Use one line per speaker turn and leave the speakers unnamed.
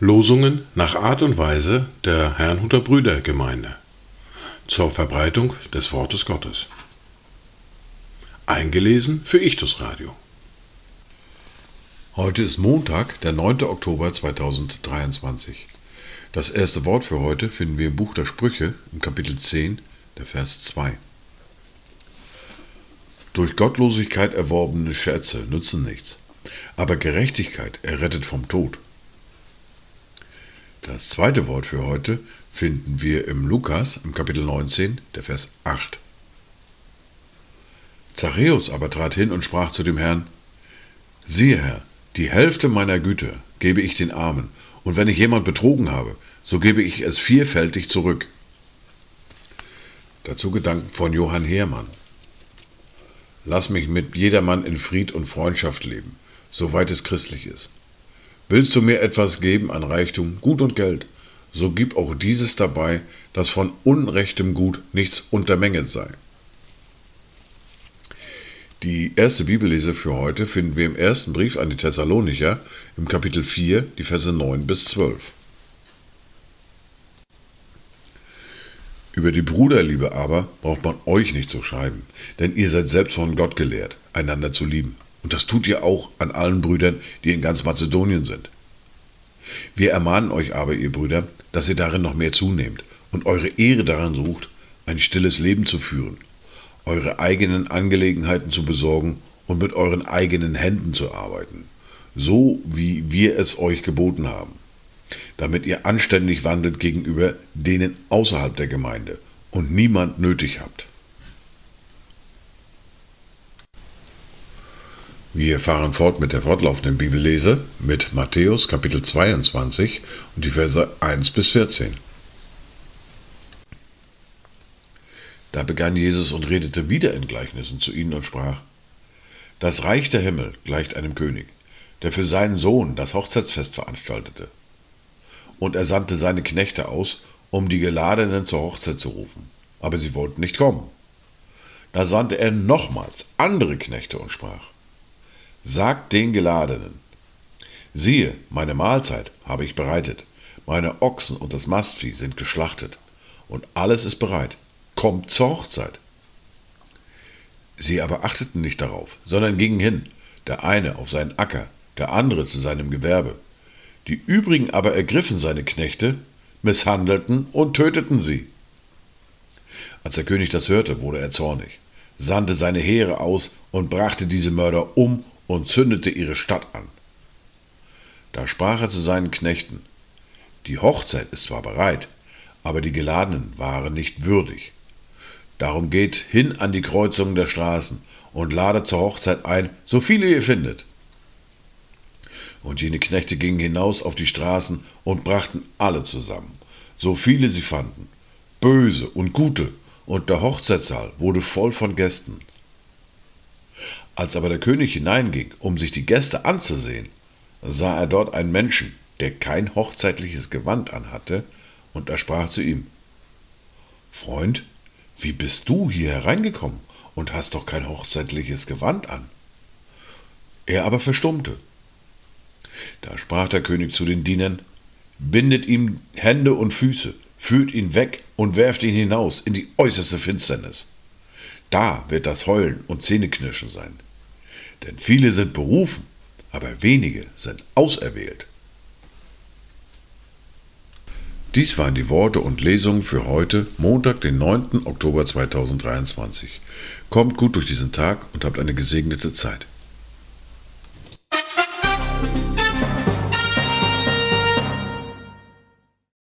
Losungen nach Art und Weise der Herrnhuter Brüdergemeinde zur Verbreitung des Wortes Gottes. Eingelesen für Ichtus Radio. Heute ist Montag, der 9. Oktober 2023. Das erste Wort für heute finden wir im Buch der Sprüche im Kapitel 10, der Vers 2. Durch Gottlosigkeit erworbene Schätze nützen nichts, aber Gerechtigkeit errettet vom Tod. Das zweite Wort für heute finden wir im Lukas im Kapitel 19, der Vers 8. Zachäus aber trat hin und sprach zu dem Herrn, Siehe Herr, die Hälfte meiner Güter gebe ich den Armen, und wenn ich jemand betrogen habe, so gebe ich es vierfältig zurück. Dazu Gedanken von Johann Heermann. Lass mich mit jedermann in Fried und Freundschaft leben, soweit es christlich ist. Willst du mir etwas geben an Reichtum, Gut und Geld, so gib auch dieses dabei, dass von unrechtem Gut nichts untermenget sei. Die erste Bibellese für heute finden wir im ersten Brief an die Thessalonicher im Kapitel 4, die Verse 9 bis 12. Über die Bruderliebe aber braucht man euch nicht zu schreiben, denn ihr seid selbst von Gott gelehrt, einander zu lieben. Und das tut ihr auch an allen Brüdern, die in ganz Mazedonien sind. Wir ermahnen euch aber, ihr Brüder, dass ihr darin noch mehr zunehmt und eure Ehre daran sucht, ein stilles Leben zu führen, eure eigenen Angelegenheiten zu besorgen und mit euren eigenen Händen zu arbeiten, so wie wir es euch geboten haben, damit ihr anständig wandelt gegenüber denen außerhalb der Gemeinde und niemand nötig habt. Wir fahren fort mit der fortlaufenden Bibellese mit Matthäus Kapitel 22 und die Verse 1 bis 14. Da begann Jesus und redete wieder in Gleichnissen zu ihnen und sprach, Das Reich der Himmel gleicht einem König, der für seinen Sohn das Hochzeitsfest veranstaltete. Und er sandte seine Knechte aus, um die Geladenen zur Hochzeit zu rufen, aber sie wollten nicht kommen. Da sandte er nochmals andere Knechte und sprach, Sagt den Geladenen, siehe, meine Mahlzeit habe ich bereitet, meine Ochsen und das Mastvieh sind geschlachtet, und alles ist bereit, kommt zur Hochzeit. Sie aber achteten nicht darauf, sondern gingen hin, der eine auf seinen Acker, der andere zu seinem Gewerbe. Die übrigen aber ergriffen seine Knechte, misshandelten und töteten sie. Als der König das hörte, wurde er zornig, sandte seine Heere aus und brachte diese Mörder um und zündete ihre Stadt an. Da sprach er zu seinen Knechten, die Hochzeit ist zwar bereit, aber die Geladenen waren nicht würdig. Darum geht hin an die Kreuzungen der Straßen und ladet zur Hochzeit ein, so viele ihr findet. Und jene Knechte gingen hinaus auf die Straßen und brachten alle zusammen, so viele sie fanden, böse und gute, und der Hochzeitssaal wurde voll von Gästen. Als aber der König hineinging, um sich die Gäste anzusehen, sah er dort einen Menschen, der kein hochzeitliches Gewand anhatte, und er sprach zu ihm, Freund, wie bist du hier hereingekommen und hast doch kein hochzeitliches Gewand an? Er aber verstummte. Da sprach der König zu den Dienern, bindet ihm Hände und Füße, führt ihn weg und werft ihn hinaus in die äußerste Finsternis. Da wird das Heulen und Zähneknirschen sein. Denn viele sind berufen, aber wenige sind auserwählt. Dies waren die Worte und Lesungen für heute, Montag, den 9. Oktober 2023. Kommt gut durch diesen Tag und habt eine gesegnete Zeit.